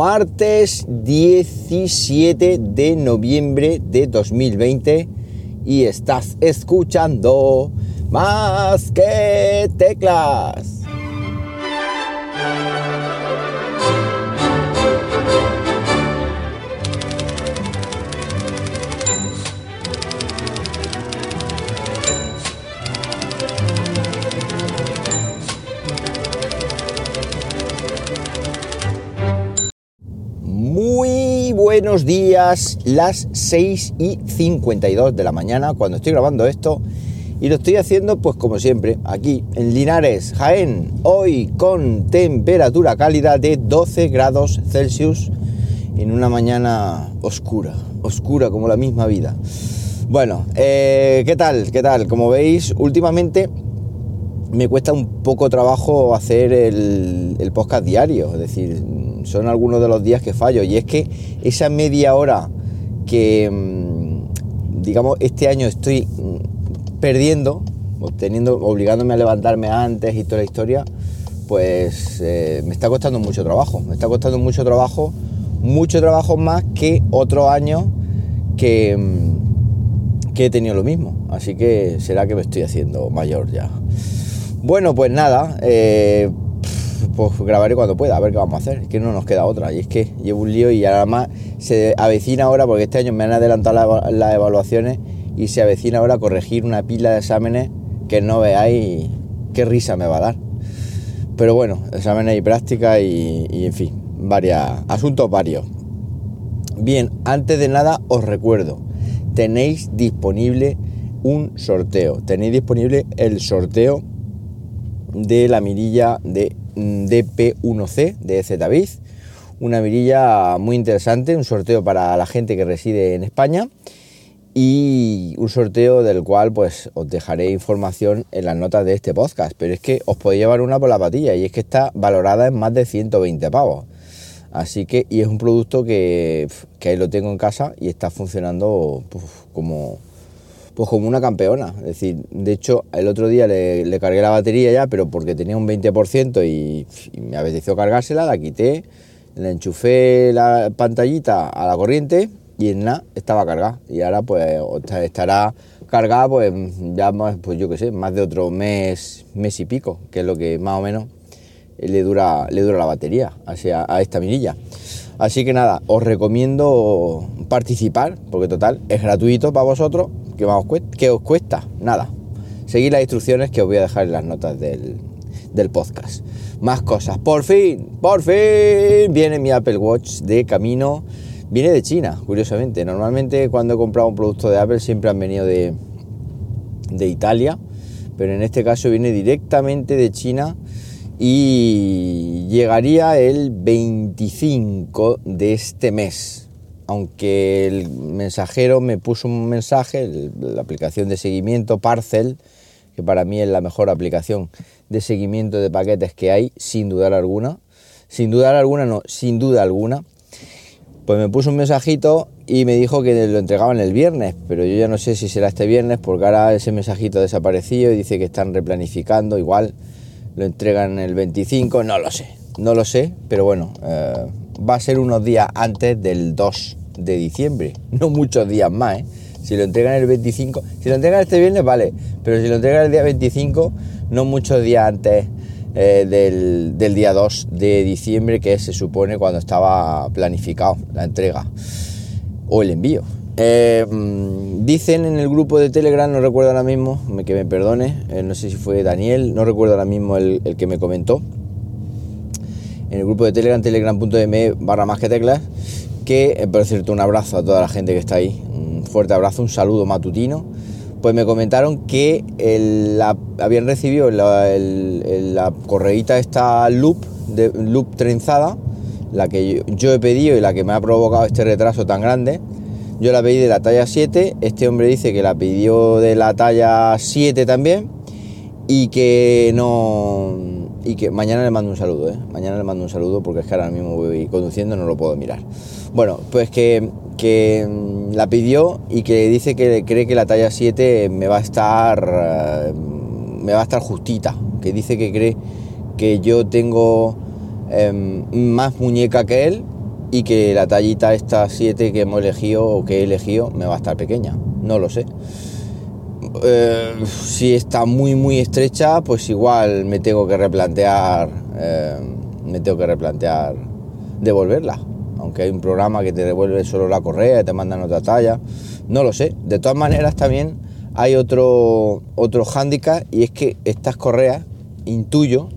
martes 17 de noviembre de 2020 y estás escuchando más que teclas. Buenos días, las 6 y 52 de la mañana cuando estoy grabando esto y lo estoy haciendo pues como siempre aquí en Linares, Jaén, hoy con temperatura cálida de 12 grados Celsius en una mañana oscura, oscura como la misma vida. Bueno, eh, ¿qué tal? ¿Qué tal? Como veis, últimamente me cuesta un poco trabajo hacer el, el podcast diario, es decir, son algunos de los días que fallo. Y es que esa media hora que, mm, digamos, este año estoy mm, perdiendo, obteniendo, obligándome a levantarme antes y toda la historia, pues eh, me está costando mucho trabajo. Me está costando mucho trabajo, mucho trabajo más que otros años que, mm, que he tenido lo mismo. Así que será que me estoy haciendo mayor ya. Bueno, pues nada, eh, pues grabaré cuando pueda, a ver qué vamos a hacer. Es que no nos queda otra. Y es que llevo un lío y además se avecina ahora, porque este año me han adelantado las evaluaciones y se avecina ahora corregir una pila de exámenes que no veáis qué risa me va a dar. Pero bueno, exámenes y práctica y, y en fin, varias, asuntos varios. Bien, antes de nada os recuerdo, tenéis disponible un sorteo. Tenéis disponible el sorteo de la mirilla de DP1C de Zetaviz, una mirilla muy interesante, un sorteo para la gente que reside en España. Y un sorteo del cual pues os dejaré información en las notas de este podcast, pero es que os podéis llevar una por la patilla y es que está valorada en más de 120 pavos. Así que, y es un producto que, que ahí lo tengo en casa y está funcionando como, pues como una campeona. Es decir, de hecho, el otro día le, cargué la batería ya, pero porque tenía un 20% y, me apeteció cargársela, la quité, le enchufé la pantallita a la corriente y en nada estaba cargada. Y ahora pues estará cargada pues ya más, pues yo qué sé, más de otro mes, mes y pico, que es lo que más o menos le dura, le dura la batería a esta mirilla. Así que nada, os recomiendo participar, porque total, es gratuito para vosotros ¿Qué, os cuesta? Nada. Seguir las instrucciones que os voy a dejar en las notas del, podcast. Más cosas. Por fin, por fin viene mi Apple Watch de camino. Viene de China, curiosamente. Normalmente cuando he comprado un producto de Apple siempre han venido de, de Italia, pero en este caso viene directamente de China y llegaría el 25 de este mes aunque el mensajero me puso un mensaje, la aplicación de seguimiento Parcel, que para mí es la mejor aplicación de seguimiento de paquetes que hay, sin dudar alguna, sin dudar alguna, no, sin duda alguna, pues me puso un mensajito y me dijo que lo entregaban el viernes, pero yo ya no sé si será este viernes porque ahora ese mensajito ha desaparecido y dice que están replanificando, igual lo entregan el 25, no lo sé, no lo sé, pero bueno, eh, va a ser unos días antes del 2 de diciembre, no muchos días más, ¿eh? Si lo entregan el 25, si lo entregan este viernes, vale, pero si lo entregan el día 25, no muchos días antes eh, del, día 2 de diciembre, que se supone cuando estaba planificado la entrega o el envío. Eh, mm, dicen en el grupo de Telegram, no recuerdo ahora mismo, que me perdone, no sé si fue Daniel, no recuerdo ahora mismo el, el que me comentó, en el grupo de Telegram, telegram.me barra más que teclas, que, eh, por cierto, un abrazo a toda la gente que está ahí, un fuerte abrazo, un saludo matutino, pues me comentaron que habían recibido la, la correíta esta loop, de, loop trenzada, la que yo, he pedido y la que me ha provocado este retraso tan grande. Yo la pedí de la talla 7, este hombre dice que la pidió de la talla 7 también y que no y que mañana le mando un saludo, ¿eh? Mañana le mando un saludo porque es que ahora mismo voy conduciendo, no lo puedo mirar. Bueno, pues que, que mm, la pidió y que dice que cree que la talla 7 me va a estar eh, me va a estar justita, que dice que cree que yo tengo em, más muñeca que él y que la tallita esta 7 que hemos elegido o que he elegido me va a estar pequeña, no lo sé. Eh, si está muy muy estrecha, pues igual me tengo que replantear, eh, me tengo que replantear devolverla. Aunque hay un programa que te devuelve solo la correa y te mandan otra talla, no lo sé. De todas maneras también hay otro otro hándicap y es que estas correas intuyo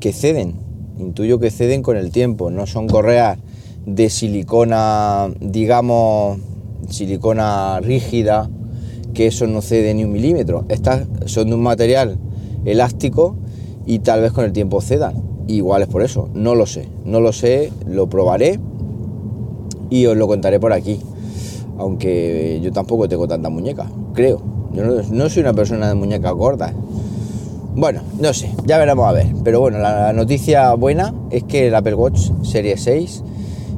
que ceden, intuyo que ceden con el tiempo, no son correas de silicona, digamos, silicona rígida, que eso no cede ni un milímetro. Estas son de un material elástico y tal vez con el tiempo cedan. Igual es por eso, no lo sé, no lo sé, lo probaré y os lo contaré por aquí. Aunque yo tampoco tengo tanta muñeca, creo. Yo no, soy una persona de muñeca gorda. Bueno, no sé, ya veremos a ver. Pero bueno, la noticia buena es que el Apple Watch Serie 6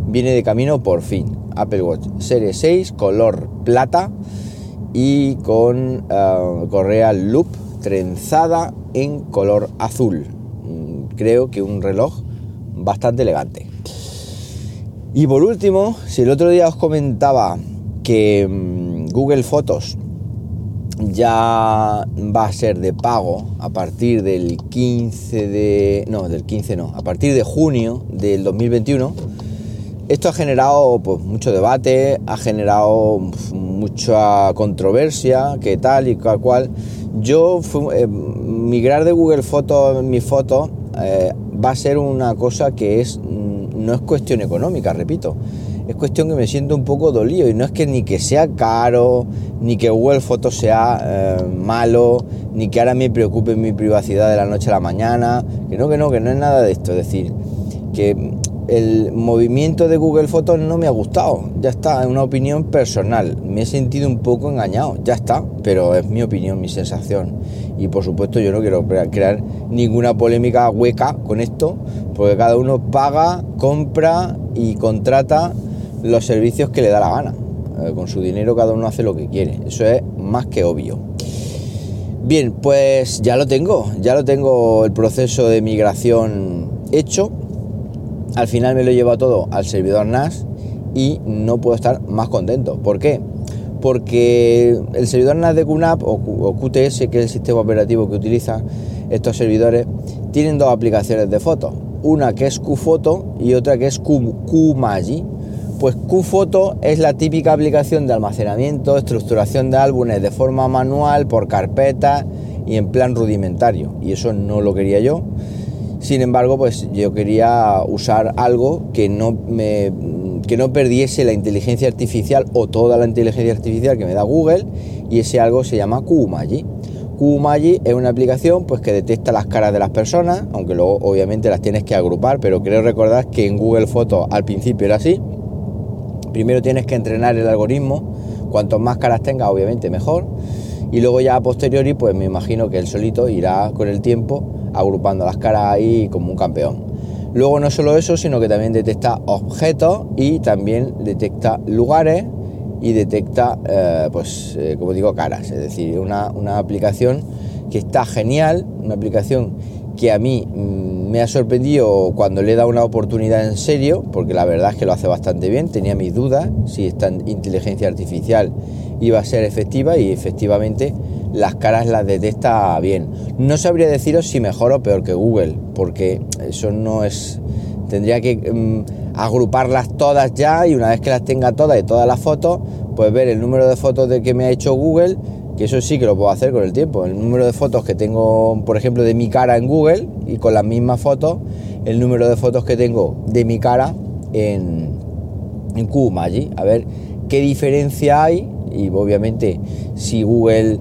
viene de camino por fin. Apple Watch Serie 6, color plata y con uh, correa loop trenzada en color azul. Mm, creo que un reloj bastante elegante. Y por último, si el otro día os comentaba que mm, Google Fotos ya va a ser de pago a partir del 15 de... No, del 15 no, a partir de junio del 2021, esto ha generado pues, mucho debate, ha generado mucha controversia, que tal y cual cual. Yo, eh, migrar de Google Fotos mi foto eh, va a ser una cosa que es no es cuestión económica, repito. Es cuestión que me siento un poco dolido y no es que ni que sea caro, ni que Google Fotos sea eh, malo, ni que ahora me preocupe mi privacidad de la noche a la mañana, que no, que no, que no es nada de esto. Es decir, que el movimiento de Google Fotos no me ha gustado. Ya está, es una opinión personal. Me he sentido un poco engañado. Ya está, pero es mi opinión, mi sensación. Y por supuesto yo no quiero crear ninguna polémica hueca con esto, porque cada uno paga, compra y contrata los servicios que le da la gana. Eh, con su dinero cada uno hace lo que quiere. Eso es más que obvio. Bien, pues ya lo tengo. Ya lo tengo el proceso de migración hecho al final me lo llevo todo al servidor NAS y no puedo estar más contento. ¿Por qué? Porque el servidor NAS de QNAP o, QTS, que es el sistema operativo que utiliza estos servidores, tienen dos aplicaciones de fotos. Una que es QFoto y otra que es QMagi. Pues QFoto es la típica aplicación de almacenamiento, estructuración de álbumes de forma manual, por carpetas y en plan rudimentario. Y eso no lo quería yo sin embargo, pues yo quería usar algo que no que no perdiese la inteligencia artificial o toda la inteligencia artificial que me da Google y ese algo se llama Kumaji. Kumaji es una aplicación pues que detecta las caras de las personas, aunque luego obviamente las tienes que agrupar, pero creo recordar que en Google Fotos al principio era así. Primero tienes que entrenar el algoritmo, cuanto más caras tenga obviamente mejor, y luego ya a posteriori pues me imagino que él solito irá con el tiempo agrupando las caras ahí como un campeón. Luego no solo eso, sino que también detecta objetos y también detecta lugares y detecta, eh, pues, eh, como digo, caras. Es decir, una, una, aplicación que está genial, una aplicación que a mí mm, me ha sorprendido cuando le he dado una oportunidad en serio, porque la verdad es que lo hace bastante bien. Tenía mis dudas si esta inteligencia artificial iba a ser efectiva y efectivamente las caras las detecta bien. No sabría deciros si mejor o peor que Google, porque eso no es... Tendría que mm, agruparlas todas ya y una vez que las tenga todas y todas las fotos, pues ver el número de fotos de que me ha hecho Google, que eso sí que lo puedo hacer con el tiempo. El número de fotos que tengo, por ejemplo, de mi cara en Google y con las mismas fotos, el número de fotos que tengo de mi cara en, en allí A ver qué diferencia hay y obviamente si Google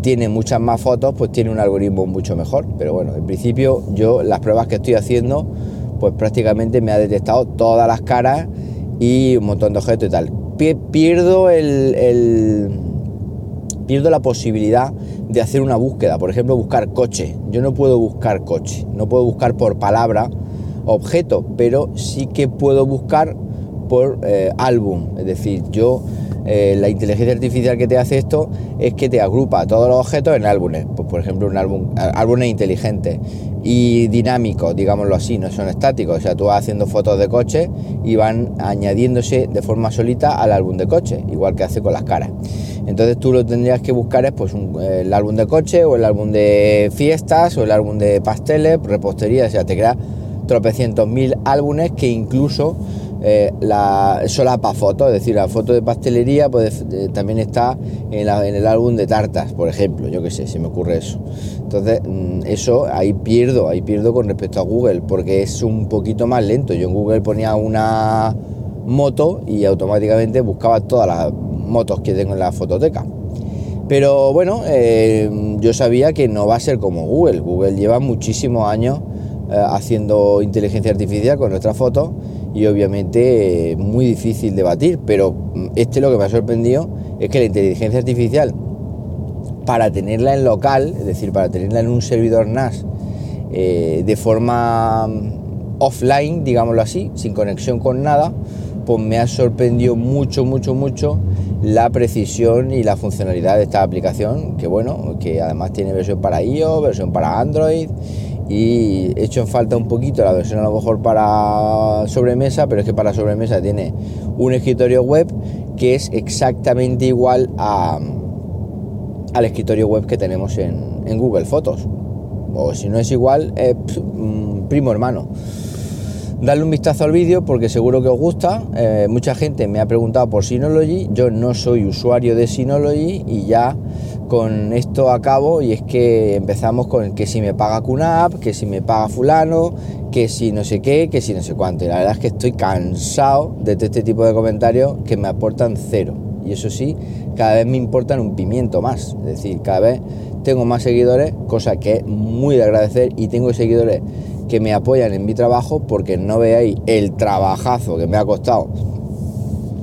tiene muchas más fotos, pues tiene un algoritmo mucho mejor. Pero bueno, en principio yo las pruebas que estoy haciendo, pues prácticamente me ha detectado todas las caras y un montón de objetos y tal. Pierdo el, pierdo la posibilidad de hacer una búsqueda, por ejemplo, buscar coche. Yo no puedo buscar coche, no puedo buscar por palabra objeto, pero sí que puedo buscar por eh, álbum. Es decir, yo eh, la inteligencia artificial que te hace esto es que te agrupa todos los objetos en álbumes. Pues, por ejemplo, un álbum, álbumes inteligentes y dinámicos, digámoslo así, no son estáticos. O sea, tú vas haciendo fotos de coche y van añadiéndose de forma solita al álbum de coche, igual que hace con las caras. Entonces tú lo tendrías que buscar es pues el álbum de coche o el álbum de fiestas o el álbum de pasteles, repostería, o sea, te crea tropecientos mil álbumes que incluso eh, la solapa foto, es decir, la foto de pastelería pues, eh, también está en, el álbum de tartas, por ejemplo, yo que sé, se me ocurre eso. Entonces, mm, eso ahí pierdo, ahí pierdo con respecto a Google, porque es un poquito más lento. Yo en Google ponía una moto y automáticamente buscaba todas las motos que tengo en la fototeca. Pero bueno, eh, yo sabía que no va a ser como Google. Google lleva muchísimos años haciendo inteligencia artificial con nuestras fotos y obviamente muy difícil de batir, pero mm, este lo que me ha sorprendido es que la inteligencia artificial, para tenerla en local, es decir, para tenerla en un servidor NAS eh, de forma mm, offline, digámoslo así, sin conexión con nada, pues me ha sorprendido mucho, mucho, mucho la precisión y la funcionalidad de esta aplicación, que bueno, que además tiene versión para iOS, versión para Android y he hecho en falta un poquito la versión a lo mejor para sobremesa, pero es que para sobremesa tiene un escritorio web que es exactamente igual a, al escritorio web que tenemos en, Google Fotos. O si no es igual, es primo hermano. Darle un vistazo al vídeo porque seguro que os gusta. Eh, mucha gente me ha preguntado por Synology. Yo no soy usuario de Synology y ya con esto a cabo y es que empezamos con que si me paga QNAP, que si me paga fulano, que si no sé qué, que si no sé cuánto. Y la verdad es que estoy cansado de este tipo de comentarios que me aportan cero. Y eso sí, cada vez me importan un pimiento más. Es decir, cada vez tengo más seguidores, cosa que es muy de agradecer y tengo seguidores que me apoyan en mi trabajo porque no veáis el trabajazo que me ha costado.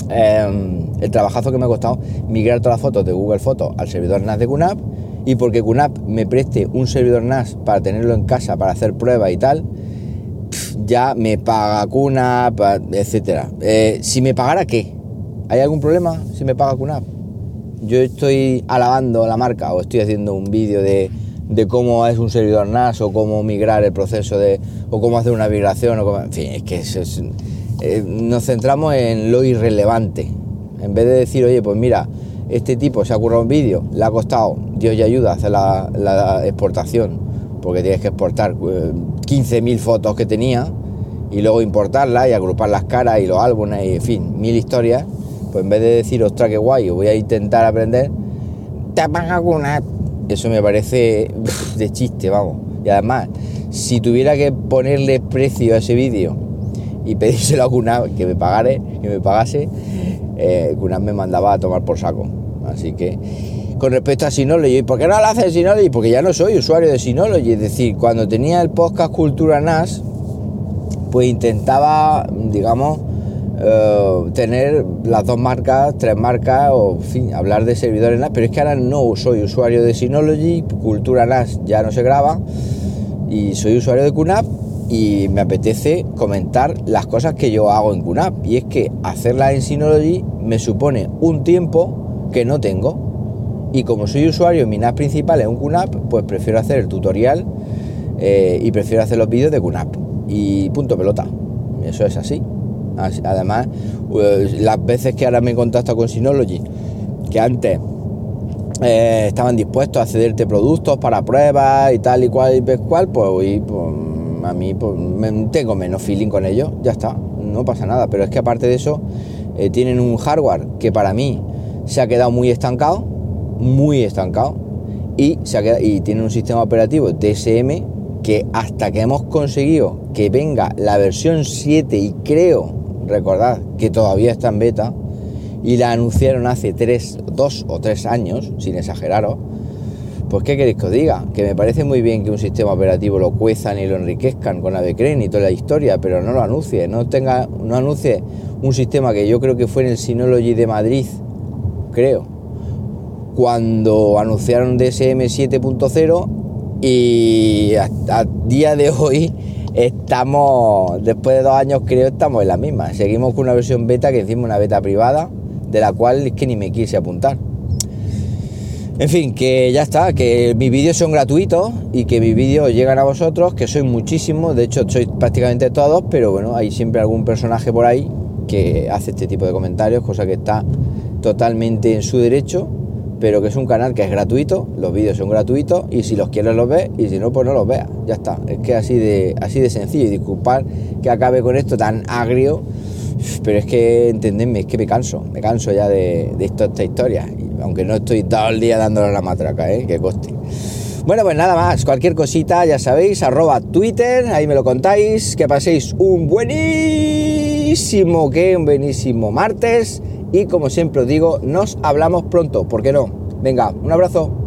Eh, el trabajazo que me ha costado migrar todas las fotos de Google Fotos al servidor NAS de QNAP y porque QNAP me preste un servidor NAS para tenerlo en casa, para hacer pruebas y tal, ya me paga QNAP, etcétera. Eh, si me pagara, ¿qué? ¿Hay algún problema si me paga QNAP? Yo estoy alabando la marca o estoy haciendo un vídeo de, cómo es un servidor NAS o cómo migrar el proceso de o cómo hacer una migración o cómo, en fin, es que eh, nos centramos en lo irrelevante en vez de decir, oye, pues mira, este tipo se ha currado un vídeo, le ha costado, Dios ya ayuda a hacer la, exportación, porque tienes que exportar 15.000 eh, fotos que tenía y luego importarlas y agrupar las caras y los álbumes y en fin, mil historias, pues en vez de decir, ostras, qué guay, voy a intentar aprender, te van alguna. Eso me parece de chiste, vamos. Y además, si tuviera que ponerle precio a ese vídeo y pedírselo a alguna que me pagare, que me pagase, eh, me mandaba a tomar por saco. Así que, con respecto a Synology, ¿por qué no lo hace Synology? Porque ya no soy usuario de Synology. Es decir, cuando tenía el podcast Cultura NAS, pues intentaba, digamos, eh, tener las dos marcas, tres marcas, o en fin, hablar de servidores NAS, pero es que ahora no soy usuario de Synology, Cultura NAS ya no se graba, y soy usuario de QNAP y me apetece comentar las cosas que yo hago en QNAP. Y es que hacerla en Synology me supone un tiempo que no tengo. Y como soy usuario mi NAP principal en un QNAP, pues prefiero hacer el tutorial eh, y prefiero hacer los vídeos de QNAP. Y punto pelota. Eso es así. Además, pues, las veces que ahora me contacto con Synology, que antes eh, estaban dispuestos a cederte productos para pruebas y tal y cual y cual, pues hoy pues, a mí pues, tengo menos feeling con ellos, ya está, no pasa nada. Pero es que aparte de eso, eh, tienen un hardware que para mí se ha quedado muy estancado, muy estancado, y, se ha y tienen un sistema operativo DSM que hasta que hemos conseguido que venga la versión 7 y creo, recordad que todavía está en beta, y la anunciaron hace 3, 2 o 3 años, sin exageraros, pues ¿qué queréis que os diga? Que me parece muy bien que un sistema operativo lo cuezan y lo enriquezcan con Avecren y toda la historia, pero no lo anuncie, no tenga, no anuncie un sistema que yo creo que fue en el Synology de Madrid, creo, cuando anunciaron DSM 7.0 y hasta día de hoy estamos, después de dos años creo, estamos en la misma. Seguimos con una versión beta que encima una beta privada, de la cual es que ni me quise apuntar. En fin, que ya está, que mis vídeos son gratuitos y que mis vídeos llegan a vosotros, que sois muchísimos, de hecho sois prácticamente todos, pero bueno, hay siempre algún personaje por ahí que hace este tipo de comentarios, cosa que está totalmente en su derecho, pero que es un canal que es gratuito, los vídeos son gratuitos y si los quieres los ves y si no, pues no los veas, ya está, es que así de, así de sencillo y disculpar que acabe con esto tan agrio, pero es que entendedme, es que me canso, me canso ya de, de esta historia aunque no estoy todo el día dándole la matraca, ¿eh? que coste. Bueno, pues nada más, cualquier cosita, ya sabéis, arroba Twitter, ahí me lo contáis, que paséis un buenísimo, que un buenísimo martes y como siempre os digo, nos hablamos pronto, ¿por qué no? Venga, un abrazo.